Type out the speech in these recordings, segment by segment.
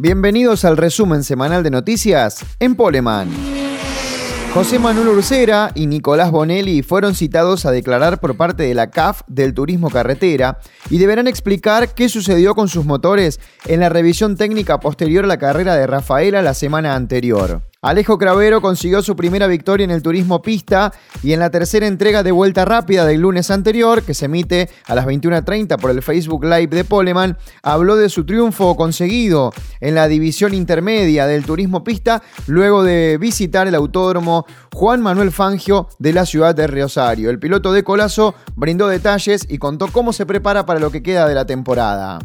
Bienvenidos al resumen semanal de noticias en Poleman. José Manuel Ursera y Nicolás Bonelli fueron citados a declarar por parte de la CAF del Turismo Carretera y deberán explicar qué sucedió con sus motores en la revisión técnica posterior a la carrera de Rafaela la semana anterior. Alejo Cravero consiguió su primera victoria en el turismo pista y en la tercera entrega de vuelta rápida del lunes anterior, que se emite a las 21.30 por el Facebook Live de Poleman, habló de su triunfo conseguido en la división intermedia del turismo pista luego de visitar el autódromo Juan Manuel Fangio de la ciudad de Rosario. El piloto de Colazo brindó detalles y contó cómo se prepara para lo que queda de la temporada.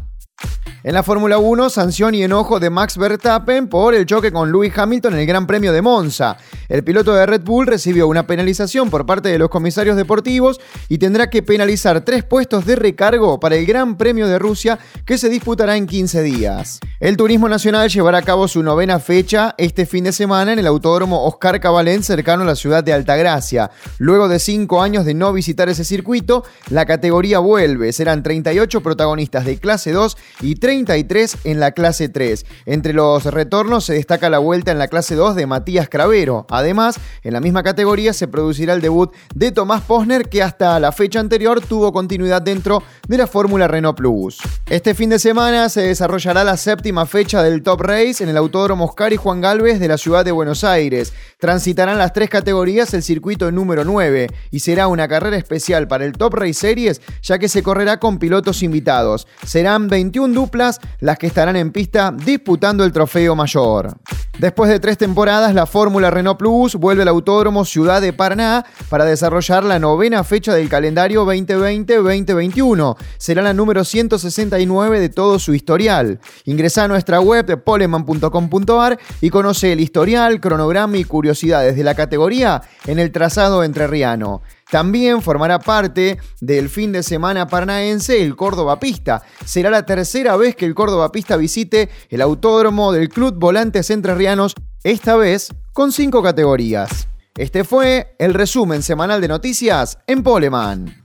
En la Fórmula 1, sanción y enojo de Max Verstappen por el choque con Lewis Hamilton en el Gran Premio de Monza. El piloto de Red Bull recibió una penalización por parte de los comisarios deportivos y tendrá que penalizar tres puestos de recargo para el Gran Premio de Rusia que se disputará en 15 días. El Turismo Nacional llevará a cabo su novena fecha este fin de semana en el Autódromo Oscar Cabalén cercano a la ciudad de Altagracia. Luego de cinco años de no visitar ese circuito, la categoría vuelve. Serán 38 protagonistas de clase 2 y 30 33 en la clase 3. Entre los retornos se destaca la vuelta en la clase 2 de Matías Cravero. Además, en la misma categoría se producirá el debut de Tomás Posner, que hasta la fecha anterior tuvo continuidad dentro de la Fórmula Renault Plus. Este fin de semana se desarrollará la séptima fecha del Top Race en el Autódromo Oscar y Juan Galvez de la ciudad de Buenos Aires. Transitarán las tres categorías el circuito número 9 y será una carrera especial para el Top Race Series, ya que se correrá con pilotos invitados. Serán 21 duplas las que estarán en pista disputando el trofeo mayor. Después de tres temporadas, la Fórmula Renault Plus vuelve al Autódromo Ciudad de Paraná para desarrollar la novena fecha del calendario 2020-2021. Será la número 169 de todo su historial. Ingresa nuestra web poleman.com.ar y conoce el historial, cronograma y curiosidades de la categoría en el trazado entrerriano. También formará parte del fin de semana paranaense el Córdoba Pista. Será la tercera vez que el Córdoba Pista visite el autódromo del Club Volantes Entrerrianos, esta vez con cinco categorías. Este fue el resumen semanal de noticias en Poleman.